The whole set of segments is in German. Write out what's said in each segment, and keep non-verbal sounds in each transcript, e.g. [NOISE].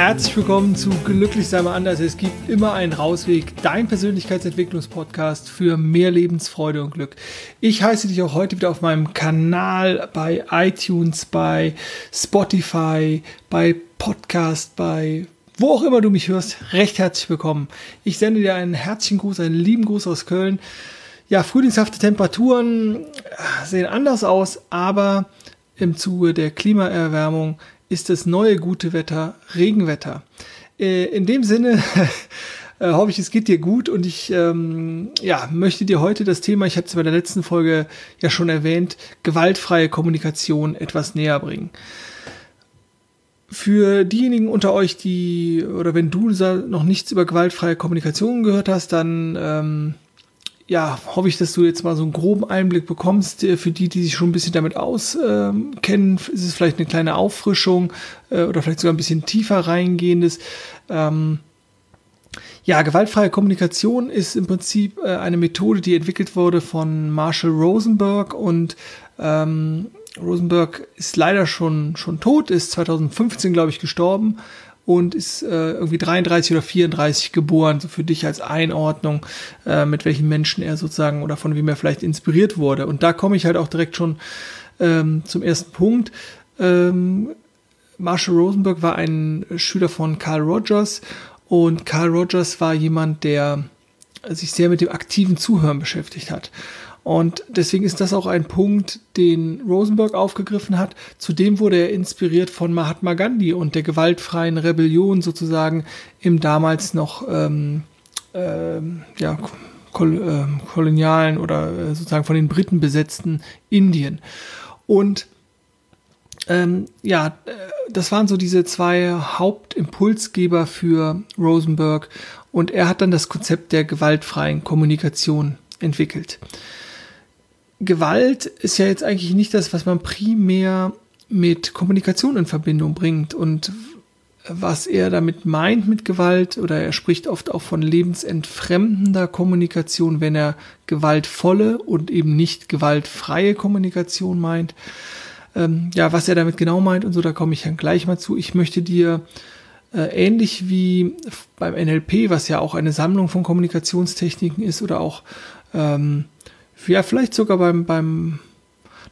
Herzlich willkommen zu Glücklich sei mal anders. Es gibt immer einen Rausweg, dein Persönlichkeitsentwicklungspodcast für mehr Lebensfreude und Glück. Ich heiße dich auch heute wieder auf meinem Kanal bei iTunes, bei Spotify, bei Podcast, bei wo auch immer du mich hörst, recht herzlich willkommen. Ich sende dir einen herzlichen Gruß, einen lieben Gruß aus Köln. Ja, frühlingshafte Temperaturen sehen anders aus, aber im Zuge der Klimaerwärmung ist das neue gute Wetter Regenwetter. Äh, in dem Sinne [LAUGHS] äh, hoffe ich, es geht dir gut und ich ähm, ja, möchte dir heute das Thema, ich hatte es bei der letzten Folge ja schon erwähnt, gewaltfreie Kommunikation etwas näher bringen. Für diejenigen unter euch, die, oder wenn du noch nichts über gewaltfreie Kommunikation gehört hast, dann ähm, ja, hoffe ich, dass du jetzt mal so einen groben Einblick bekommst. Äh, für die, die sich schon ein bisschen damit auskennen, ähm, ist es vielleicht eine kleine Auffrischung äh, oder vielleicht sogar ein bisschen tiefer reingehendes. Ähm, ja, gewaltfreie Kommunikation ist im Prinzip äh, eine Methode, die entwickelt wurde von Marshall Rosenberg und ähm, Rosenberg ist leider schon, schon tot, ist 2015, glaube ich, gestorben und ist äh, irgendwie 33 oder 34 geboren, so für dich als Einordnung, äh, mit welchen Menschen er sozusagen oder von wem er vielleicht inspiriert wurde. Und da komme ich halt auch direkt schon ähm, zum ersten Punkt. Ähm, Marshall Rosenberg war ein Schüler von Carl Rogers und Carl Rogers war jemand, der sich sehr mit dem aktiven Zuhören beschäftigt hat. Und deswegen ist das auch ein Punkt, den Rosenberg aufgegriffen hat. Zudem wurde er inspiriert von Mahatma Gandhi und der gewaltfreien Rebellion sozusagen im damals noch ähm, ähm, ja, kol äh, kolonialen oder äh, sozusagen von den Briten besetzten Indien. Und ähm, ja, äh, das waren so diese zwei Hauptimpulsgeber für Rosenberg und er hat dann das Konzept der gewaltfreien Kommunikation entwickelt. Gewalt ist ja jetzt eigentlich nicht das, was man primär mit Kommunikation in Verbindung bringt und was er damit meint mit Gewalt, oder er spricht oft auch von lebensentfremdender Kommunikation, wenn er gewaltvolle und eben nicht gewaltfreie Kommunikation meint. Ähm, ja, was er damit genau meint und so, da komme ich dann gleich mal zu. Ich möchte dir äh, ähnlich wie beim NLP, was ja auch eine Sammlung von Kommunikationstechniken ist, oder auch ähm, ja, vielleicht sogar beim, beim,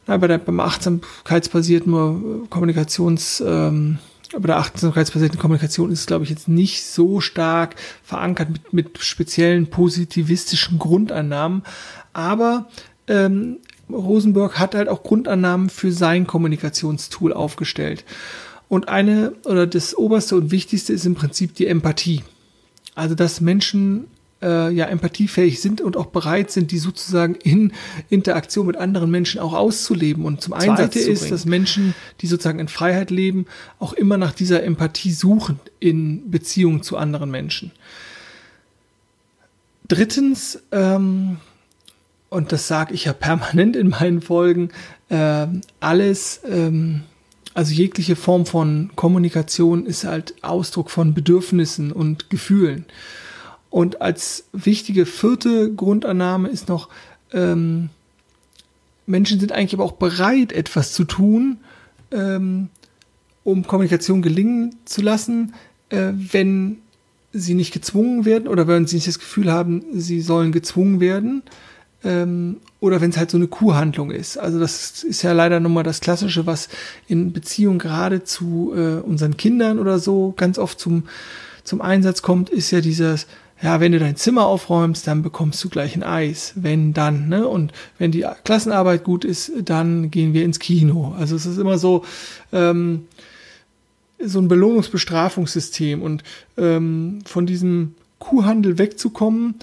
na, bei der, beim achtsamkeitsbasierten äh, Kommunikations, ähm, bei der achtsamkeitsbasierten Kommunikation ist es, glaube ich, jetzt nicht so stark verankert mit, mit speziellen positivistischen Grundannahmen. Aber ähm, Rosenberg hat halt auch Grundannahmen für sein Kommunikationstool aufgestellt. Und eine oder das oberste und wichtigste ist im Prinzip die Empathie. Also, dass Menschen äh, ja empathiefähig sind und auch bereit sind, die sozusagen in Interaktion mit anderen Menschen auch auszuleben und zum Einsatz zu ist, dass Menschen, die sozusagen in Freiheit leben, auch immer nach dieser Empathie suchen in Beziehung zu anderen Menschen. Drittens, ähm, und das sage ich ja [LAUGHS] permanent in meinen Folgen, äh, alles, ähm, also jegliche Form von Kommunikation ist halt Ausdruck von Bedürfnissen und Gefühlen. Und als wichtige vierte Grundannahme ist noch, ähm, Menschen sind eigentlich aber auch bereit, etwas zu tun, ähm, um Kommunikation gelingen zu lassen, äh, wenn sie nicht gezwungen werden oder wenn sie nicht das Gefühl haben, sie sollen gezwungen werden. Ähm, oder wenn es halt so eine Kuhhandlung ist. Also das ist ja leider nochmal das Klassische, was in Beziehung gerade zu äh, unseren Kindern oder so ganz oft zum, zum Einsatz kommt, ist ja dieses, ja, wenn du dein Zimmer aufräumst, dann bekommst du gleich ein Eis. Wenn dann, ne? Und wenn die Klassenarbeit gut ist, dann gehen wir ins Kino. Also es ist immer so, ähm, so ein Belohnungsbestrafungssystem. Und ähm, von diesem Kuhhandel wegzukommen,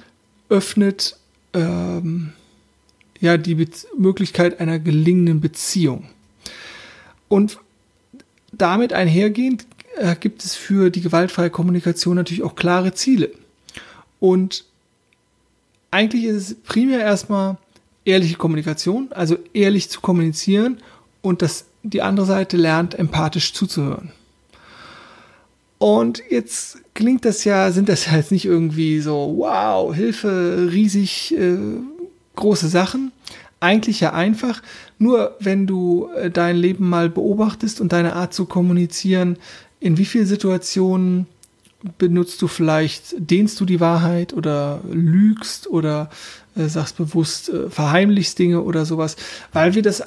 öffnet ähm, ja die Be Möglichkeit einer gelingenden Beziehung. Und damit einhergehend äh, gibt es für die gewaltfreie Kommunikation natürlich auch klare Ziele. Und eigentlich ist es primär erstmal ehrliche Kommunikation, also ehrlich zu kommunizieren und dass die andere Seite lernt, empathisch zuzuhören. Und jetzt klingt das ja, sind das ja jetzt nicht irgendwie so, wow, Hilfe, riesig äh, große Sachen. Eigentlich ja einfach. Nur wenn du äh, dein Leben mal beobachtest und deine Art zu kommunizieren in wie vielen Situationen benutzt du vielleicht, dehnst du die Wahrheit oder lügst oder äh, sagst bewusst, äh, verheimlichst Dinge oder sowas, weil wir das,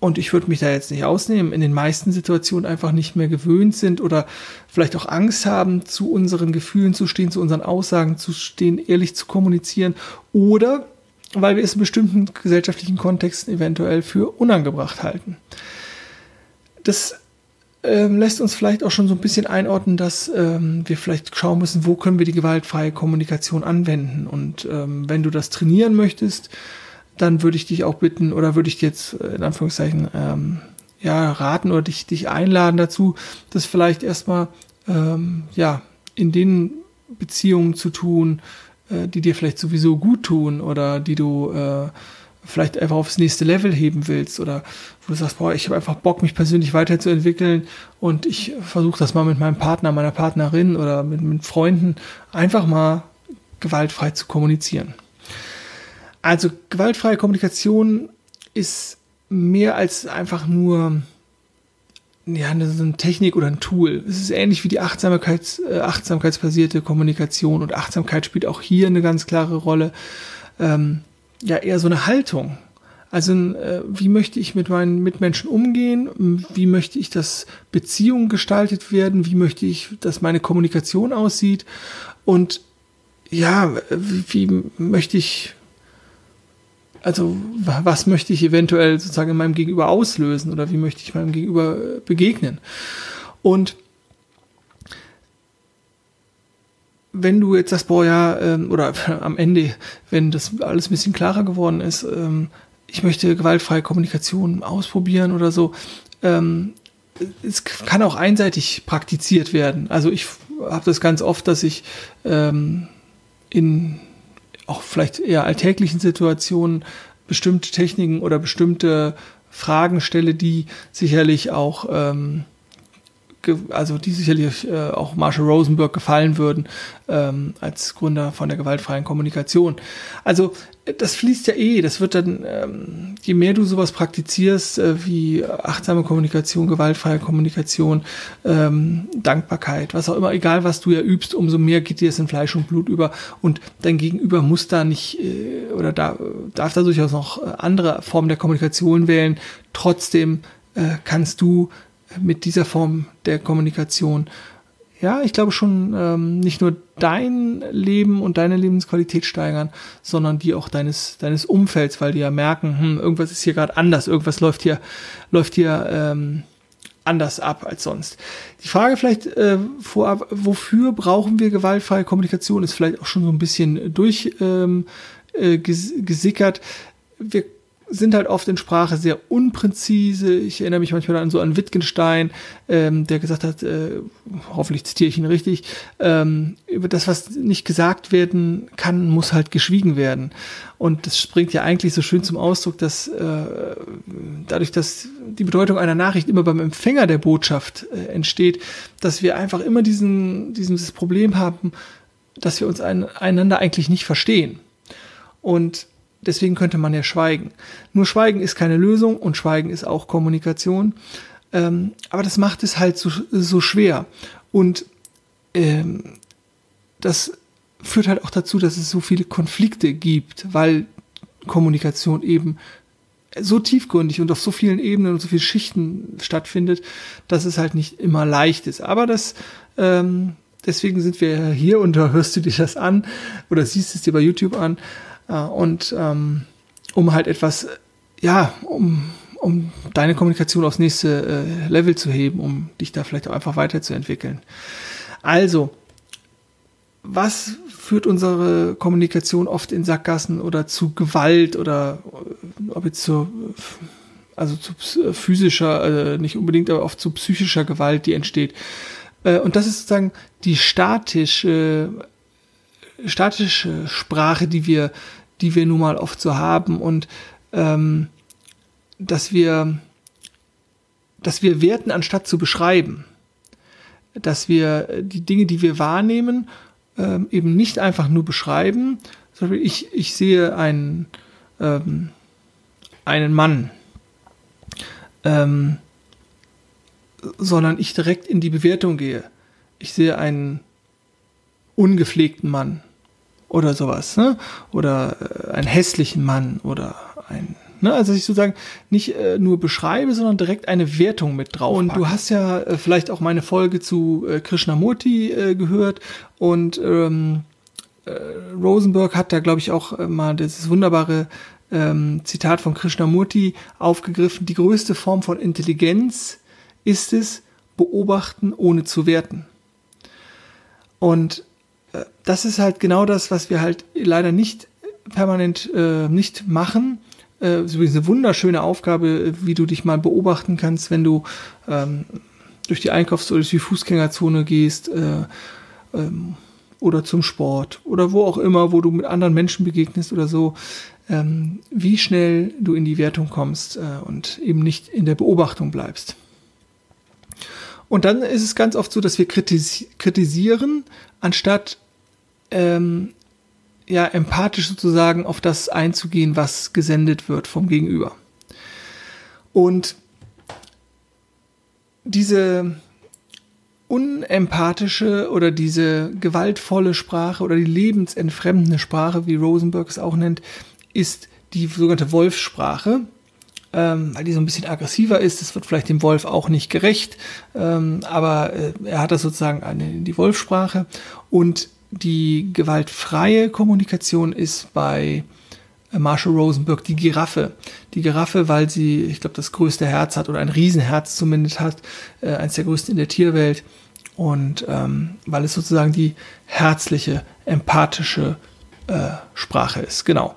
und ich würde mich da jetzt nicht ausnehmen, in den meisten Situationen einfach nicht mehr gewöhnt sind oder vielleicht auch Angst haben, zu unseren Gefühlen zu stehen, zu unseren Aussagen zu stehen, ehrlich zu kommunizieren oder weil wir es in bestimmten gesellschaftlichen Kontexten eventuell für unangebracht halten. Das ähm, lässt uns vielleicht auch schon so ein bisschen einordnen, dass ähm, wir vielleicht schauen müssen, wo können wir die gewaltfreie Kommunikation anwenden. Und ähm, wenn du das trainieren möchtest, dann würde ich dich auch bitten oder würde ich jetzt äh, in Anführungszeichen ähm, ja, raten oder dich, dich einladen dazu, das vielleicht erstmal ähm, ja, in den Beziehungen zu tun, äh, die dir vielleicht sowieso gut tun oder die du äh, vielleicht einfach aufs nächste Level heben willst oder wo du sagst, boah, ich habe einfach Bock, mich persönlich weiterzuentwickeln und ich versuche das mal mit meinem Partner, meiner Partnerin oder mit, mit Freunden einfach mal gewaltfrei zu kommunizieren. Also gewaltfreie Kommunikation ist mehr als einfach nur ja, eine, so eine Technik oder ein Tool. Es ist ähnlich wie die Achtsamkeits, äh, achtsamkeitsbasierte Kommunikation und Achtsamkeit spielt auch hier eine ganz klare Rolle. Ähm, ja eher so eine Haltung. Also äh, wie möchte ich mit meinen Mitmenschen umgehen? Wie möchte ich, dass Beziehungen gestaltet werden? Wie möchte ich, dass meine Kommunikation aussieht? Und ja, wie, wie möchte ich, also was möchte ich eventuell sozusagen in meinem Gegenüber auslösen oder wie möchte ich meinem Gegenüber äh, begegnen? Und wenn du jetzt sagst, boah, ja, ähm, oder [LAUGHS] am Ende, wenn das alles ein bisschen klarer geworden ist, ähm, ich möchte gewaltfreie Kommunikation ausprobieren oder so, ähm, es kann auch einseitig praktiziert werden. Also ich habe das ganz oft, dass ich ähm, in auch vielleicht eher alltäglichen Situationen bestimmte Techniken oder bestimmte Fragen stelle, die sicherlich auch ähm, also die sicherlich äh, auch Marshall Rosenberg gefallen würden ähm, als Gründer von der gewaltfreien Kommunikation. Also das fließt ja eh, das wird dann, ähm, je mehr du sowas praktizierst, äh, wie achtsame Kommunikation, gewaltfreie Kommunikation, ähm, Dankbarkeit, was auch immer, egal was du ja übst, umso mehr geht dir es in Fleisch und Blut über und dein Gegenüber muss da nicht äh, oder da darf da durchaus noch äh, andere Formen der Kommunikation wählen. Trotzdem äh, kannst du mit dieser Form der Kommunikation, ja, ich glaube schon ähm, nicht nur dein Leben und deine Lebensqualität steigern, sondern die auch deines deines Umfelds, weil die ja merken, hm, irgendwas ist hier gerade anders, irgendwas läuft hier läuft hier ähm, anders ab als sonst. Die Frage vielleicht äh, vorab, wofür brauchen wir gewaltfreie Kommunikation, ist vielleicht auch schon so ein bisschen durchgesickert. Ähm, äh. Wir sind halt oft in Sprache sehr unpräzise. Ich erinnere mich manchmal an so an Wittgenstein, ähm, der gesagt hat, äh, hoffentlich zitiere ich ihn richtig, ähm, über das, was nicht gesagt werden kann, muss halt geschwiegen werden. Und das springt ja eigentlich so schön zum Ausdruck, dass äh, dadurch, dass die Bedeutung einer Nachricht immer beim Empfänger der Botschaft äh, entsteht, dass wir einfach immer diesen, dieses Problem haben, dass wir uns ein, einander eigentlich nicht verstehen. Und Deswegen könnte man ja schweigen. Nur Schweigen ist keine Lösung und Schweigen ist auch Kommunikation. Ähm, aber das macht es halt so, so schwer. Und ähm, das führt halt auch dazu, dass es so viele Konflikte gibt, weil Kommunikation eben so tiefgründig und auf so vielen Ebenen und so vielen Schichten stattfindet, dass es halt nicht immer leicht ist. Aber das, ähm, deswegen sind wir hier und da hörst du dir das an oder siehst es dir bei YouTube an. Äh, und ähm, um halt etwas, ja, um, um deine Kommunikation aufs nächste äh, Level zu heben, um dich da vielleicht auch einfach weiterzuentwickeln. Also, was führt unsere Kommunikation oft in Sackgassen oder zu Gewalt oder äh, ob jetzt zu also zu physischer, äh, nicht unbedingt, aber oft zu psychischer Gewalt, die entsteht. Äh, und das ist sozusagen die statische, statische Sprache, die wir die wir nun mal oft so haben und ähm, dass wir, dass wir werten, anstatt zu beschreiben. Dass wir die Dinge, die wir wahrnehmen, ähm, eben nicht einfach nur beschreiben. Zum Beispiel, ich, ich sehe einen, ähm, einen Mann. Ähm, sondern ich direkt in die Bewertung gehe. Ich sehe einen ungepflegten Mann oder sowas, ne? oder äh, einen hässlichen Mann oder ein Ne? Also ich sozusagen nicht äh, nur beschreibe, sondern direkt eine Wertung mit drauf. Und du hast ja äh, vielleicht auch meine Folge zu äh, Krishnamurti äh, gehört und ähm, äh, Rosenberg hat da, glaube ich, auch äh, mal dieses wunderbare ähm, Zitat von Krishnamurti aufgegriffen. Die größte Form von Intelligenz ist es, beobachten ohne zu werten. Und das ist halt genau das, was wir halt leider nicht permanent äh, nicht machen, äh, ist eine wunderschöne Aufgabe, wie du dich mal beobachten kannst, wenn du ähm, durch die Einkaufs- oder durch die Fußgängerzone gehst äh, ähm, oder zum Sport oder wo auch immer, wo du mit anderen Menschen begegnest oder so, ähm, wie schnell du in die Wertung kommst äh, und eben nicht in der Beobachtung bleibst. Und dann ist es ganz oft so, dass wir kritis kritisieren, anstatt ähm, ja, empathisch sozusagen auf das einzugehen, was gesendet wird vom Gegenüber. Und diese unempathische oder diese gewaltvolle Sprache oder die lebensentfremdende Sprache, wie Rosenberg es auch nennt, ist die sogenannte Wolfssprache, ähm, weil die so ein bisschen aggressiver ist. Das wird vielleicht dem Wolf auch nicht gerecht, ähm, aber äh, er hat das sozusagen eine, die Wolfssprache und die gewaltfreie Kommunikation ist bei Marshall Rosenberg die Giraffe. Die Giraffe, weil sie, ich glaube, das größte Herz hat oder ein Riesenherz zumindest hat, äh, eines der größten in der Tierwelt. Und ähm, weil es sozusagen die herzliche, empathische äh, Sprache ist. Genau.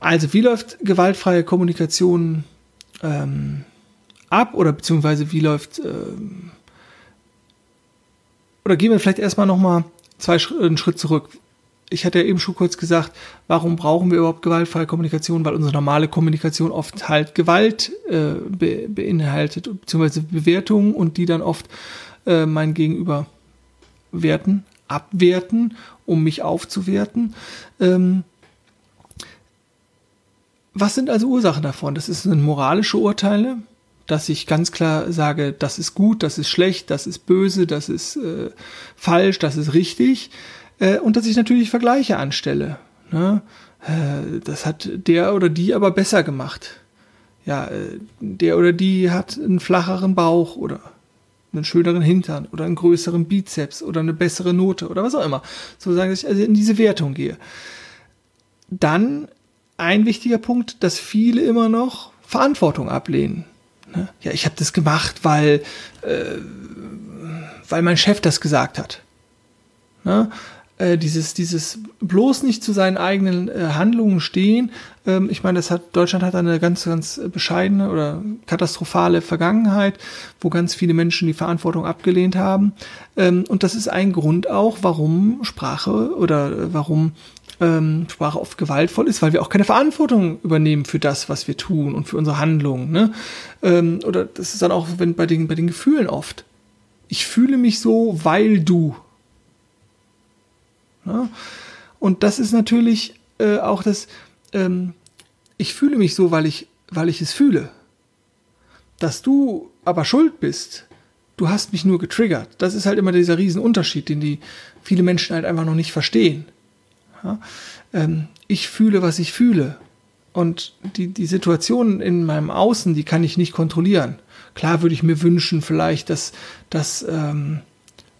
Also, wie läuft gewaltfreie Kommunikation ähm, ab oder beziehungsweise wie läuft ähm, oder gehen wir vielleicht erstmal nochmal zwei einen Schritt zurück. Ich hatte ja eben schon kurz gesagt, warum brauchen wir überhaupt gewaltfreie Kommunikation? Weil unsere normale Kommunikation oft halt Gewalt äh, be beinhaltet, beziehungsweise Bewertungen und die dann oft äh, mein Gegenüber werten, abwerten, um mich aufzuwerten. Ähm, was sind also Ursachen davon? Das sind moralische Urteile, dass ich ganz klar sage, das ist gut, das ist schlecht, das ist böse, das ist äh, falsch, das ist richtig. Äh, und dass ich natürlich Vergleiche anstelle. Ne? Äh, das hat der oder die aber besser gemacht. Ja, äh, der oder die hat einen flacheren Bauch oder einen schöneren Hintern oder einen größeren Bizeps oder eine bessere Note oder was auch immer. So sagen, dass ich also in diese Wertung gehe. Dann ein wichtiger Punkt, dass viele immer noch Verantwortung ablehnen. Ne? Ja, ich habe das gemacht, weil, äh, weil mein Chef das gesagt hat. Ne? Äh, dieses, dieses bloß nicht zu seinen eigenen äh, Handlungen stehen. Ähm, ich meine, hat, Deutschland hat eine ganz, ganz bescheidene oder katastrophale Vergangenheit, wo ganz viele Menschen die Verantwortung abgelehnt haben. Ähm, und das ist ein Grund auch, warum Sprache oder äh, warum ähm, Sprache oft gewaltvoll ist, weil wir auch keine Verantwortung übernehmen für das, was wir tun und für unsere Handlungen. Ne? Ähm, oder das ist dann auch wenn, bei, den, bei den Gefühlen oft. Ich fühle mich so, weil du. Ne? Und das ist natürlich äh, auch das, ähm, ich fühle mich so, weil ich, weil ich es fühle. Dass du aber schuld bist, du hast mich nur getriggert. Das ist halt immer dieser Riesenunterschied, den die viele Menschen halt einfach noch nicht verstehen. Ja? Ähm, ich fühle, was ich fühle. Und die, die Situation in meinem Außen, die kann ich nicht kontrollieren. Klar würde ich mir wünschen, vielleicht, dass, dass ähm,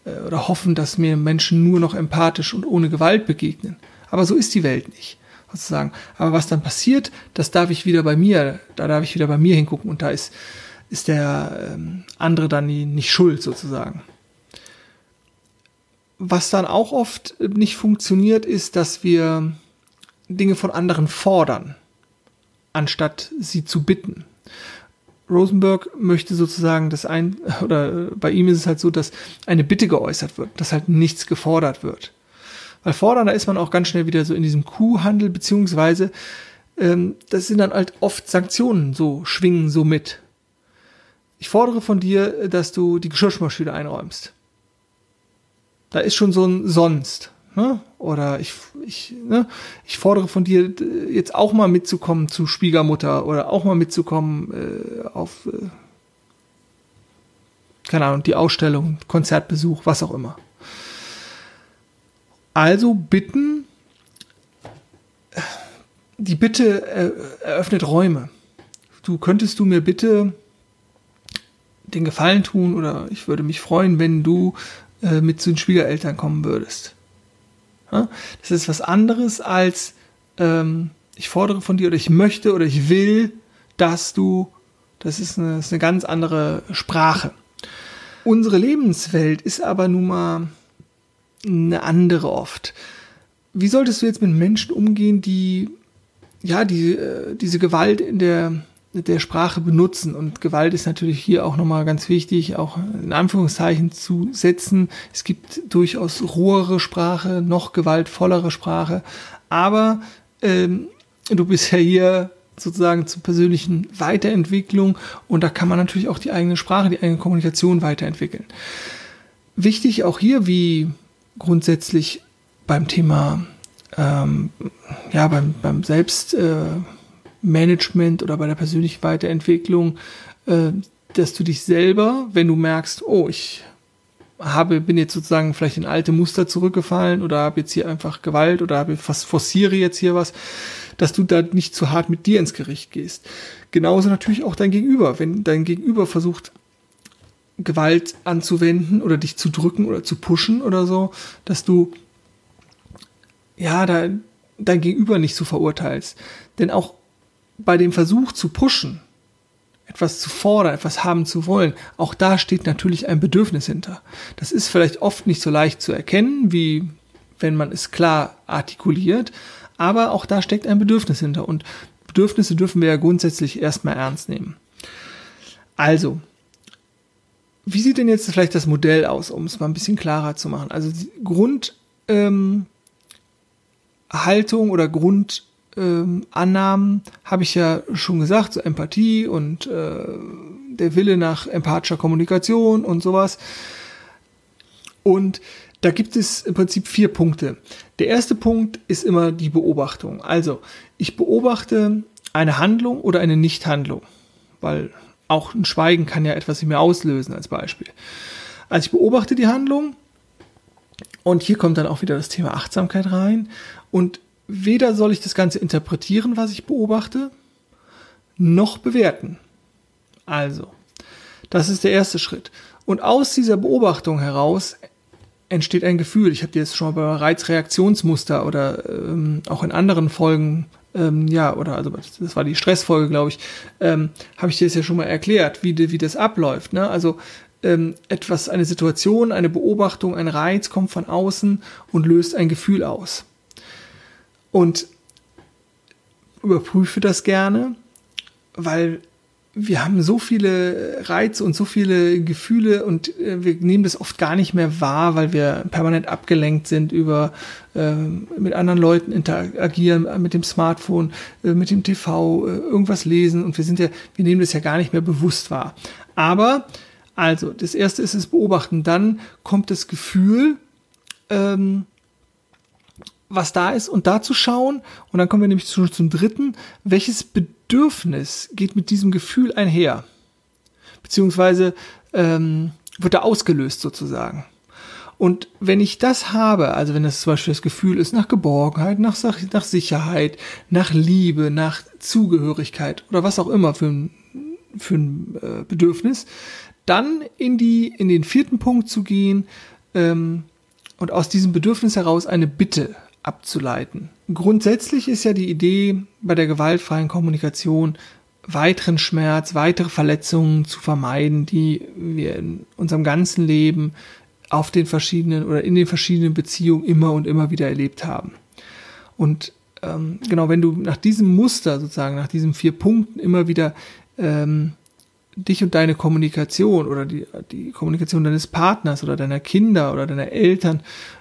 äh, oder hoffen, dass mir Menschen nur noch empathisch und ohne Gewalt begegnen. Aber so ist die Welt nicht, sozusagen. Aber was dann passiert, das darf ich wieder bei mir, da darf ich wieder bei mir hingucken und da ist, ist der ähm, andere dann nie, nicht schuld, sozusagen was dann auch oft nicht funktioniert, ist, dass wir Dinge von anderen fordern, anstatt sie zu bitten. Rosenberg möchte sozusagen das ein, [LAUGHS] oder bei ihm ist es halt so, dass eine Bitte geäußert wird, dass halt nichts gefordert wird. Weil fordern, da ist man auch ganz schnell wieder so in diesem Kuhhandel, beziehungsweise ähm, das sind dann halt oft Sanktionen, so schwingen so mit. Ich fordere von dir, dass du die Geschirrspülmaschine einräumst da ist schon so ein Sonst. Ne? Oder ich, ich, ne? ich fordere von dir, jetzt auch mal mitzukommen zu Schwiegermutter oder auch mal mitzukommen äh, auf, äh, keine Ahnung, die Ausstellung, Konzertbesuch, was auch immer. Also bitten, die Bitte eröffnet Räume. Du könntest du mir bitte den Gefallen tun oder ich würde mich freuen, wenn du äh, mit zu den Schwiegereltern kommen würdest. Ja? Das ist was anderes als ähm, ich fordere von dir oder ich möchte oder ich will, dass du, das ist eine, das ist eine ganz andere Sprache. Unsere Lebenswelt ist aber nun mal eine andere oft. Wie solltest du jetzt mit Menschen umgehen, die ja die, äh, diese Gewalt in der der Sprache benutzen. Und Gewalt ist natürlich hier auch nochmal ganz wichtig, auch in Anführungszeichen zu setzen. Es gibt durchaus rohere Sprache, noch gewaltvollere Sprache. Aber ähm, du bist ja hier sozusagen zur persönlichen Weiterentwicklung und da kann man natürlich auch die eigene Sprache, die eigene Kommunikation weiterentwickeln. Wichtig auch hier, wie grundsätzlich beim Thema, ähm, ja, beim, beim Selbst, äh, Management oder bei der persönlichen Weiterentwicklung, äh, dass du dich selber, wenn du merkst, oh, ich habe, bin jetzt sozusagen vielleicht in alte Muster zurückgefallen oder habe jetzt hier einfach Gewalt oder habe fast forciere jetzt hier was, dass du da nicht zu hart mit dir ins Gericht gehst. Genauso natürlich auch dein Gegenüber. Wenn dein Gegenüber versucht, Gewalt anzuwenden oder dich zu drücken oder zu pushen oder so, dass du ja da dein Gegenüber nicht so verurteilst. Denn auch bei dem Versuch zu pushen, etwas zu fordern, etwas haben zu wollen, auch da steht natürlich ein Bedürfnis hinter. Das ist vielleicht oft nicht so leicht zu erkennen, wie wenn man es klar artikuliert, aber auch da steckt ein Bedürfnis hinter und Bedürfnisse dürfen wir ja grundsätzlich erstmal ernst nehmen. Also, wie sieht denn jetzt vielleicht das Modell aus, um es mal ein bisschen klarer zu machen? Also Grundhaltung ähm, oder Grund ähm, Annahmen habe ich ja schon gesagt, so Empathie und äh, der Wille nach empathischer Kommunikation und sowas. Und da gibt es im Prinzip vier Punkte. Der erste Punkt ist immer die Beobachtung. Also, ich beobachte eine Handlung oder eine Nichthandlung, weil auch ein Schweigen kann ja etwas in mir auslösen als Beispiel. Also ich beobachte die Handlung und hier kommt dann auch wieder das Thema Achtsamkeit rein und weder soll ich das Ganze interpretieren, was ich beobachte, noch bewerten. Also, das ist der erste Schritt. Und aus dieser Beobachtung heraus entsteht ein Gefühl. Ich habe dir jetzt schon mal bei Reizreaktionsmuster oder ähm, auch in anderen Folgen, ähm, ja, oder also das war die Stressfolge, glaube ich, ähm, habe ich dir das ja schon mal erklärt, wie, wie das abläuft. Ne? Also ähm, etwas, eine Situation, eine Beobachtung, ein Reiz kommt von außen und löst ein Gefühl aus und überprüfe das gerne, weil wir haben so viele Reize und so viele Gefühle und äh, wir nehmen das oft gar nicht mehr wahr, weil wir permanent abgelenkt sind über äh, mit anderen Leuten interagieren, äh, mit dem Smartphone, äh, mit dem TV, äh, irgendwas lesen und wir sind ja, wir nehmen das ja gar nicht mehr bewusst wahr. Aber also das erste ist es beobachten, dann kommt das Gefühl, ähm, was da ist und da zu schauen. Und dann kommen wir nämlich zu, zum dritten. Welches Bedürfnis geht mit diesem Gefühl einher? Beziehungsweise ähm, wird da ausgelöst sozusagen. Und wenn ich das habe, also wenn das zum Beispiel das Gefühl ist nach Geborgenheit, nach, nach Sicherheit, nach Liebe, nach Zugehörigkeit oder was auch immer für ein, für ein äh, Bedürfnis, dann in, die, in den vierten Punkt zu gehen ähm, und aus diesem Bedürfnis heraus eine Bitte abzuleiten. Grundsätzlich ist ja die Idee bei der gewaltfreien Kommunikation, weiteren Schmerz, weitere Verletzungen zu vermeiden, die wir in unserem ganzen Leben auf den verschiedenen oder in den verschiedenen Beziehungen immer und immer wieder erlebt haben. Und ähm, genau, wenn du nach diesem Muster sozusagen, nach diesen vier Punkten immer wieder ähm, dich und deine Kommunikation oder die, die Kommunikation deines Partners oder deiner Kinder oder deiner Eltern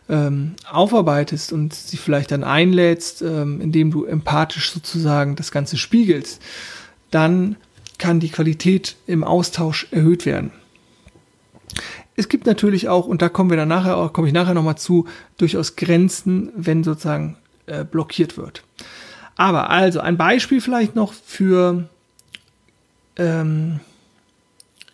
ähm, aufarbeitest und sie vielleicht dann einlädst, ähm, indem du empathisch sozusagen das Ganze spiegelst, dann kann die Qualität im Austausch erhöht werden. Es gibt natürlich auch, und da kommen wir dann nachher, komme ich nachher nochmal zu, durchaus Grenzen, wenn sozusagen äh, blockiert wird. Aber also ein Beispiel vielleicht noch für ähm,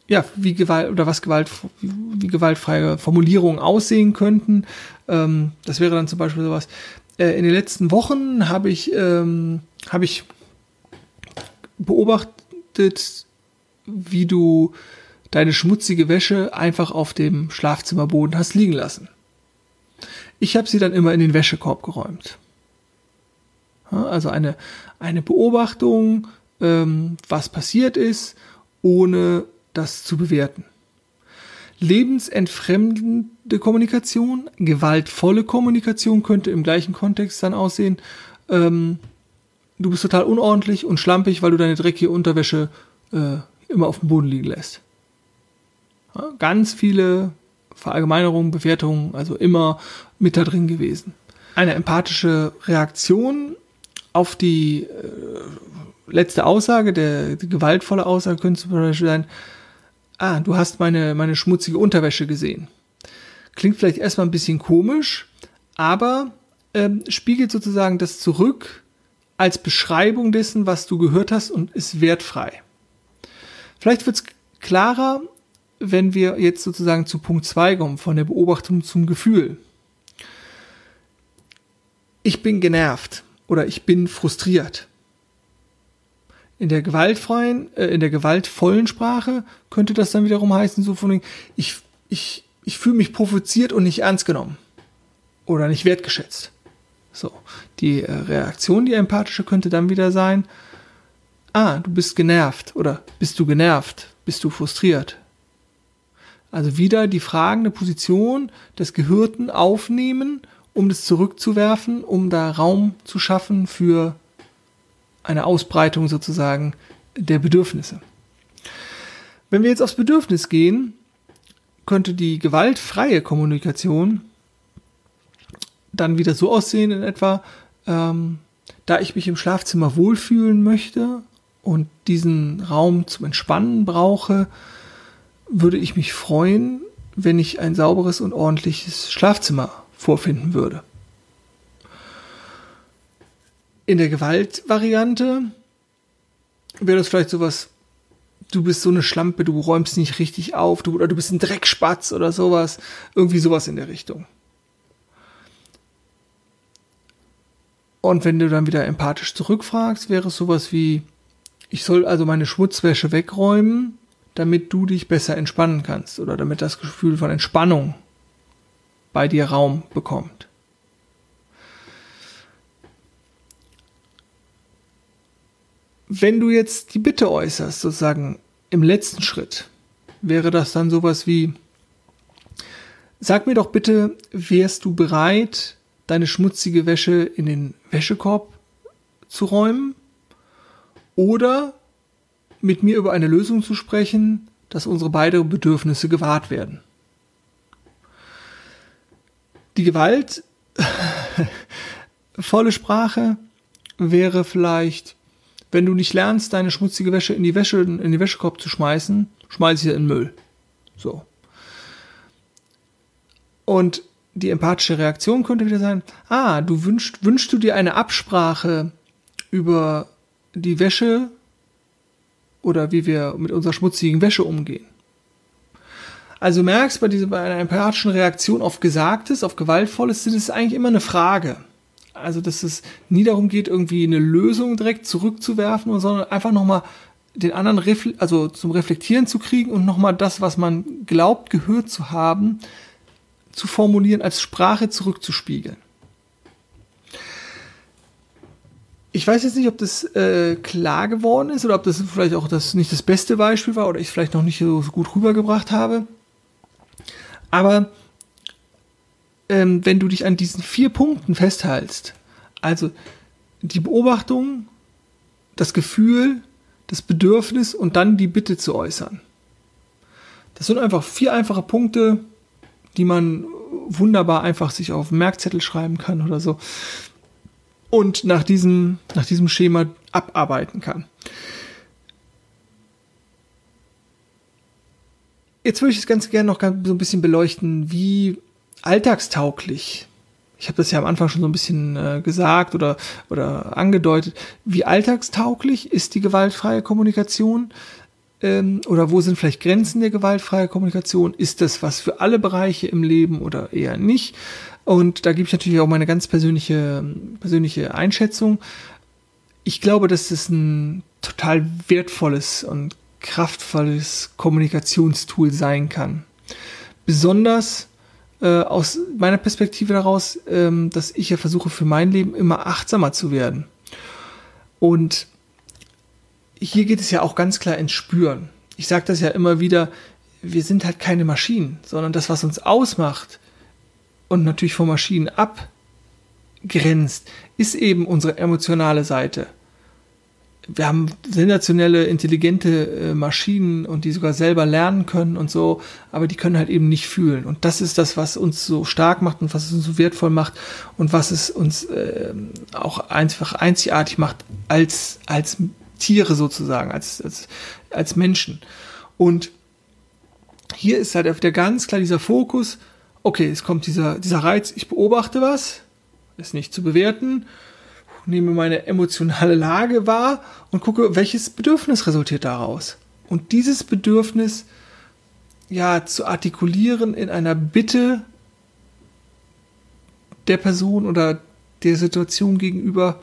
ja, wie Gewalt oder was Gewalt, wie gewaltfreie Formulierungen aussehen könnten. Ähm, das wäre dann zum Beispiel sowas. Äh, in den letzten Wochen habe ich, ähm, habe ich beobachtet, wie du deine schmutzige Wäsche einfach auf dem Schlafzimmerboden hast liegen lassen. Ich habe sie dann immer in den Wäschekorb geräumt. Also eine, eine Beobachtung, ähm, was passiert ist, ohne das zu bewerten. Lebensentfremdende Kommunikation, gewaltvolle Kommunikation könnte im gleichen Kontext dann aussehen. Ähm, du bist total unordentlich und schlampig, weil du deine dreckige Unterwäsche äh, immer auf dem Boden liegen lässt. Ja, ganz viele Verallgemeinerungen, Bewertungen, also immer mit da drin gewesen. Eine empathische Reaktion auf die äh, letzte Aussage, der die gewaltvolle Aussage könnte zum Beispiel sein, ah, du hast meine, meine schmutzige Unterwäsche gesehen. Klingt vielleicht erstmal ein bisschen komisch, aber ähm, spiegelt sozusagen das zurück als Beschreibung dessen, was du gehört hast und ist wertfrei. Vielleicht wird es klarer, wenn wir jetzt sozusagen zu Punkt 2 kommen, von der Beobachtung zum Gefühl. Ich bin genervt oder ich bin frustriert. In der gewaltfreien, äh, in der gewaltvollen Sprache könnte das dann wiederum heißen, so von ich, ich, ich fühle mich provoziert und nicht ernst genommen. Oder nicht wertgeschätzt. So. Die äh, Reaktion, die empathische, könnte dann wieder sein, ah, du bist genervt oder bist du genervt, bist du frustriert. Also wieder die fragende Position des Gehörten aufnehmen, um das zurückzuwerfen, um da Raum zu schaffen für eine Ausbreitung sozusagen der Bedürfnisse. Wenn wir jetzt aufs Bedürfnis gehen, könnte die gewaltfreie Kommunikation dann wieder so aussehen in etwa, ähm, da ich mich im Schlafzimmer wohlfühlen möchte und diesen Raum zum Entspannen brauche, würde ich mich freuen, wenn ich ein sauberes und ordentliches Schlafzimmer vorfinden würde. In der Gewaltvariante wäre das vielleicht sowas, du bist so eine Schlampe, du räumst nicht richtig auf, du, oder du bist ein Dreckspatz oder sowas. Irgendwie sowas in der Richtung. Und wenn du dann wieder empathisch zurückfragst, wäre es sowas wie, ich soll also meine Schmutzwäsche wegräumen, damit du dich besser entspannen kannst oder damit das Gefühl von Entspannung bei dir Raum bekommt. Wenn du jetzt die Bitte äußerst, sozusagen im letzten Schritt, wäre das dann sowas wie, sag mir doch bitte, wärst du bereit, deine schmutzige Wäsche in den Wäschekorb zu räumen? Oder mit mir über eine Lösung zu sprechen, dass unsere beiden Bedürfnisse gewahrt werden. Die Gewalt, [LAUGHS] volle Sprache wäre vielleicht, wenn du nicht lernst, deine schmutzige Wäsche in die Wäsche, in die Wäschekorb zu schmeißen, schmeiß sie in den Müll. So. Und die empathische Reaktion könnte wieder sein, ah, du wünschst, wünschst du dir eine Absprache über die Wäsche oder wie wir mit unserer schmutzigen Wäsche umgehen. Also merkst bei dieser, bei einer empathischen Reaktion auf Gesagtes, auf Gewaltvolles, ist es eigentlich immer eine Frage also dass es nie darum geht, irgendwie eine Lösung direkt zurückzuwerfen, sondern einfach nochmal den anderen also zum Reflektieren zu kriegen und nochmal das, was man glaubt, gehört zu haben, zu formulieren, als Sprache zurückzuspiegeln. Ich weiß jetzt nicht, ob das äh, klar geworden ist oder ob das vielleicht auch das nicht das beste Beispiel war oder ich vielleicht noch nicht so gut rübergebracht habe. Aber ähm, wenn du dich an diesen vier Punkten festhältst, also die Beobachtung, das Gefühl, das Bedürfnis und dann die Bitte zu äußern. Das sind einfach vier einfache Punkte, die man wunderbar einfach sich auf Merkzettel schreiben kann oder so und nach diesem, nach diesem Schema abarbeiten kann. Jetzt würde ich es ganz gerne noch so ein bisschen beleuchten, wie alltagstauglich, ich habe das ja am Anfang schon so ein bisschen äh, gesagt oder, oder angedeutet, wie alltagstauglich ist die gewaltfreie Kommunikation? ähm, oder wo sind vielleicht Grenzen der gewaltfreien Kommunikation? Ist das was für alle Bereiche im Leben oder eher nicht? Und da gebe ich natürlich auch meine ganz persönliche, persönliche Einschätzung. Ich glaube, dass das ein total wertvolles und kraftvolles Kommunikationstool sein kann. Besonders äh, aus meiner Perspektive daraus, ähm, dass ich ja versuche für mein Leben immer achtsamer zu werden. Und hier geht es ja auch ganz klar ins Spüren. Ich sage das ja immer wieder, wir sind halt keine Maschinen, sondern das, was uns ausmacht und natürlich von Maschinen abgrenzt, ist eben unsere emotionale Seite. Wir haben sensationelle, intelligente äh, Maschinen und die sogar selber lernen können und so, aber die können halt eben nicht fühlen. Und das ist das, was uns so stark macht und was es uns so wertvoll macht und was es uns äh, auch einfach einzigartig macht als, als Tiere sozusagen, als, als, als Menschen. Und hier ist halt wieder ganz klar dieser Fokus, okay, es kommt dieser, dieser Reiz, ich beobachte was, ist nicht zu bewerten, nehme meine emotionale Lage wahr und gucke, welches Bedürfnis resultiert daraus. Und dieses Bedürfnis ja zu artikulieren in einer Bitte der Person oder der Situation gegenüber,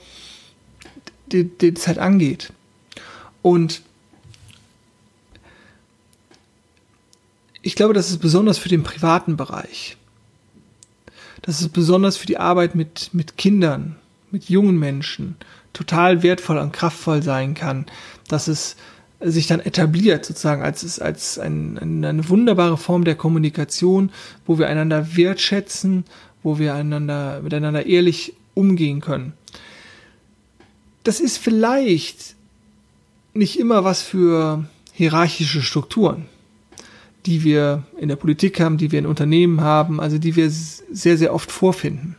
die, die es halt angeht. Und ich glaube, das ist besonders für den privaten Bereich. Das ist besonders für die Arbeit mit, mit Kindern, mit jungen Menschen total wertvoll und kraftvoll sein kann, dass es sich dann etabliert, sozusagen als, als ein, eine wunderbare Form der Kommunikation, wo wir einander wertschätzen, wo wir einander, miteinander ehrlich umgehen können. Das ist vielleicht nicht immer was für hierarchische Strukturen, die wir in der Politik haben, die wir in Unternehmen haben, also die wir sehr, sehr oft vorfinden.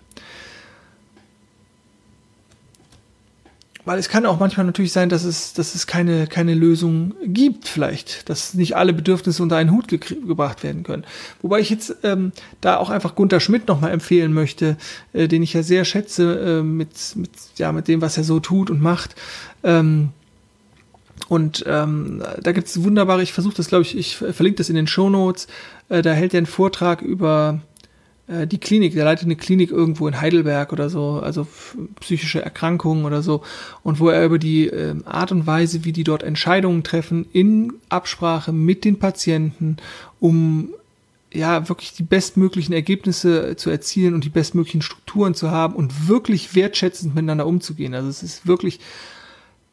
Weil es kann auch manchmal natürlich sein, dass es, dass es keine, keine Lösung gibt, vielleicht, dass nicht alle Bedürfnisse unter einen Hut gebracht werden können. Wobei ich jetzt ähm, da auch einfach Gunter Schmidt nochmal empfehlen möchte, äh, den ich ja sehr schätze äh, mit, mit, ja, mit dem, was er so tut und macht. Ähm, und ähm, da gibt es wunderbare, ich versuche das, glaube ich, ich verlinke das in den Show Notes. Äh, da hält er einen Vortrag über die Klinik, der leitet eine Klinik irgendwo in Heidelberg oder so, also psychische Erkrankungen oder so, und wo er über die äh, Art und Weise, wie die dort Entscheidungen treffen, in Absprache mit den Patienten, um ja wirklich die bestmöglichen Ergebnisse zu erzielen und die bestmöglichen Strukturen zu haben und wirklich wertschätzend miteinander umzugehen. Also es ist wirklich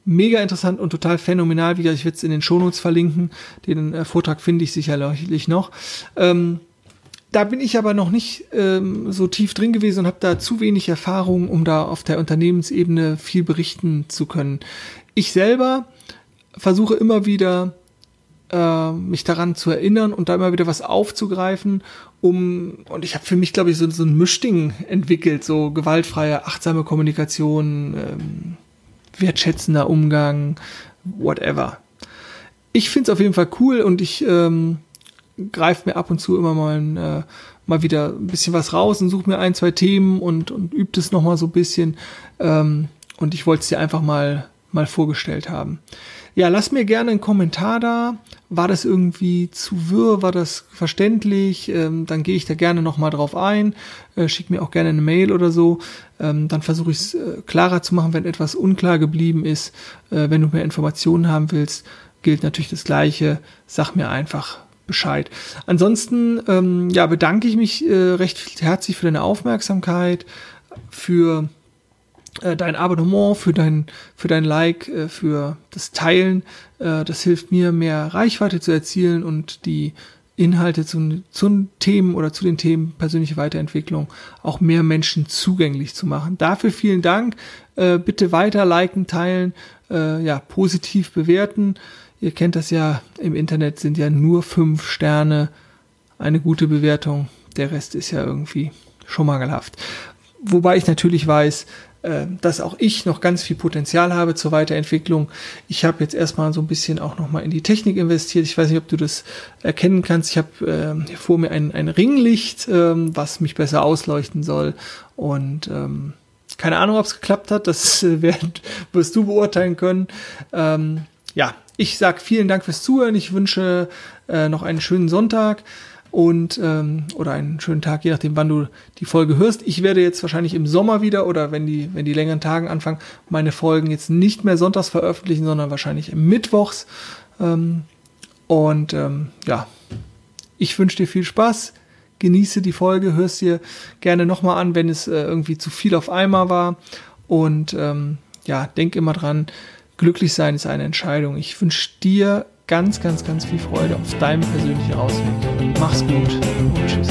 mega interessant und total phänomenal. Wie ich werde es in den Shownotes verlinken. Den äh, Vortrag finde ich sicherlich noch. Ähm, da bin ich aber noch nicht ähm, so tief drin gewesen und habe da zu wenig Erfahrung, um da auf der Unternehmensebene viel berichten zu können. Ich selber versuche immer wieder äh, mich daran zu erinnern und da immer wieder was aufzugreifen, um und ich habe für mich glaube ich so, so ein Mischding entwickelt, so gewaltfreie, achtsame Kommunikation, ähm, wertschätzender Umgang, whatever. Ich finde es auf jeden Fall cool und ich ähm, greife mir ab und zu immer mal, äh, mal wieder ein bisschen was raus und suche mir ein, zwei Themen und, und übe es nochmal so ein bisschen. Ähm, und ich wollte es dir einfach mal, mal vorgestellt haben. Ja, lass mir gerne einen Kommentar da. War das irgendwie zu wirr? War das verständlich? Ähm, dann gehe ich da gerne nochmal drauf ein. Äh, schick mir auch gerne eine Mail oder so. Ähm, dann versuche ich es äh, klarer zu machen, wenn etwas unklar geblieben ist. Äh, wenn du mehr Informationen haben willst, gilt natürlich das Gleiche. Sag mir einfach Bescheid. Ansonsten ähm, ja, bedanke ich mich äh, recht herzlich für deine Aufmerksamkeit, für äh, dein Abonnement, für dein, für dein Like, äh, für das Teilen. Äh, das hilft mir, mehr Reichweite zu erzielen und die Inhalte zu, zu Themen oder zu den Themen persönliche Weiterentwicklung auch mehr Menschen zugänglich zu machen. Dafür vielen Dank. Äh, bitte weiter liken, teilen, äh, ja, positiv bewerten. Ihr kennt das ja, im Internet sind ja nur fünf Sterne eine gute Bewertung. Der Rest ist ja irgendwie schon mangelhaft. Wobei ich natürlich weiß, äh, dass auch ich noch ganz viel Potenzial habe zur Weiterentwicklung. Ich habe jetzt erstmal so ein bisschen auch nochmal in die Technik investiert. Ich weiß nicht, ob du das erkennen kannst. Ich habe äh, vor mir ein, ein Ringlicht, äh, was mich besser ausleuchten soll. Und ähm, keine Ahnung, ob es geklappt hat. Das äh, [LAUGHS] wirst du beurteilen können. Ähm, ja, ich sage vielen Dank fürs Zuhören. Ich wünsche äh, noch einen schönen Sonntag und ähm, oder einen schönen Tag, je nachdem, wann du die Folge hörst. Ich werde jetzt wahrscheinlich im Sommer wieder oder wenn die, wenn die längeren Tagen anfangen, meine Folgen jetzt nicht mehr sonntags veröffentlichen, sondern wahrscheinlich mittwochs. Ähm, und ähm, ja, ich wünsche dir viel Spaß. Genieße die Folge, hörst dir gerne nochmal an, wenn es äh, irgendwie zu viel auf einmal war. Und ähm, ja, denk immer dran, glücklich sein ist eine Entscheidung. Ich wünsche dir ganz, ganz, ganz viel Freude auf deinem persönlichen Ausweg. Mach's gut und tschüss.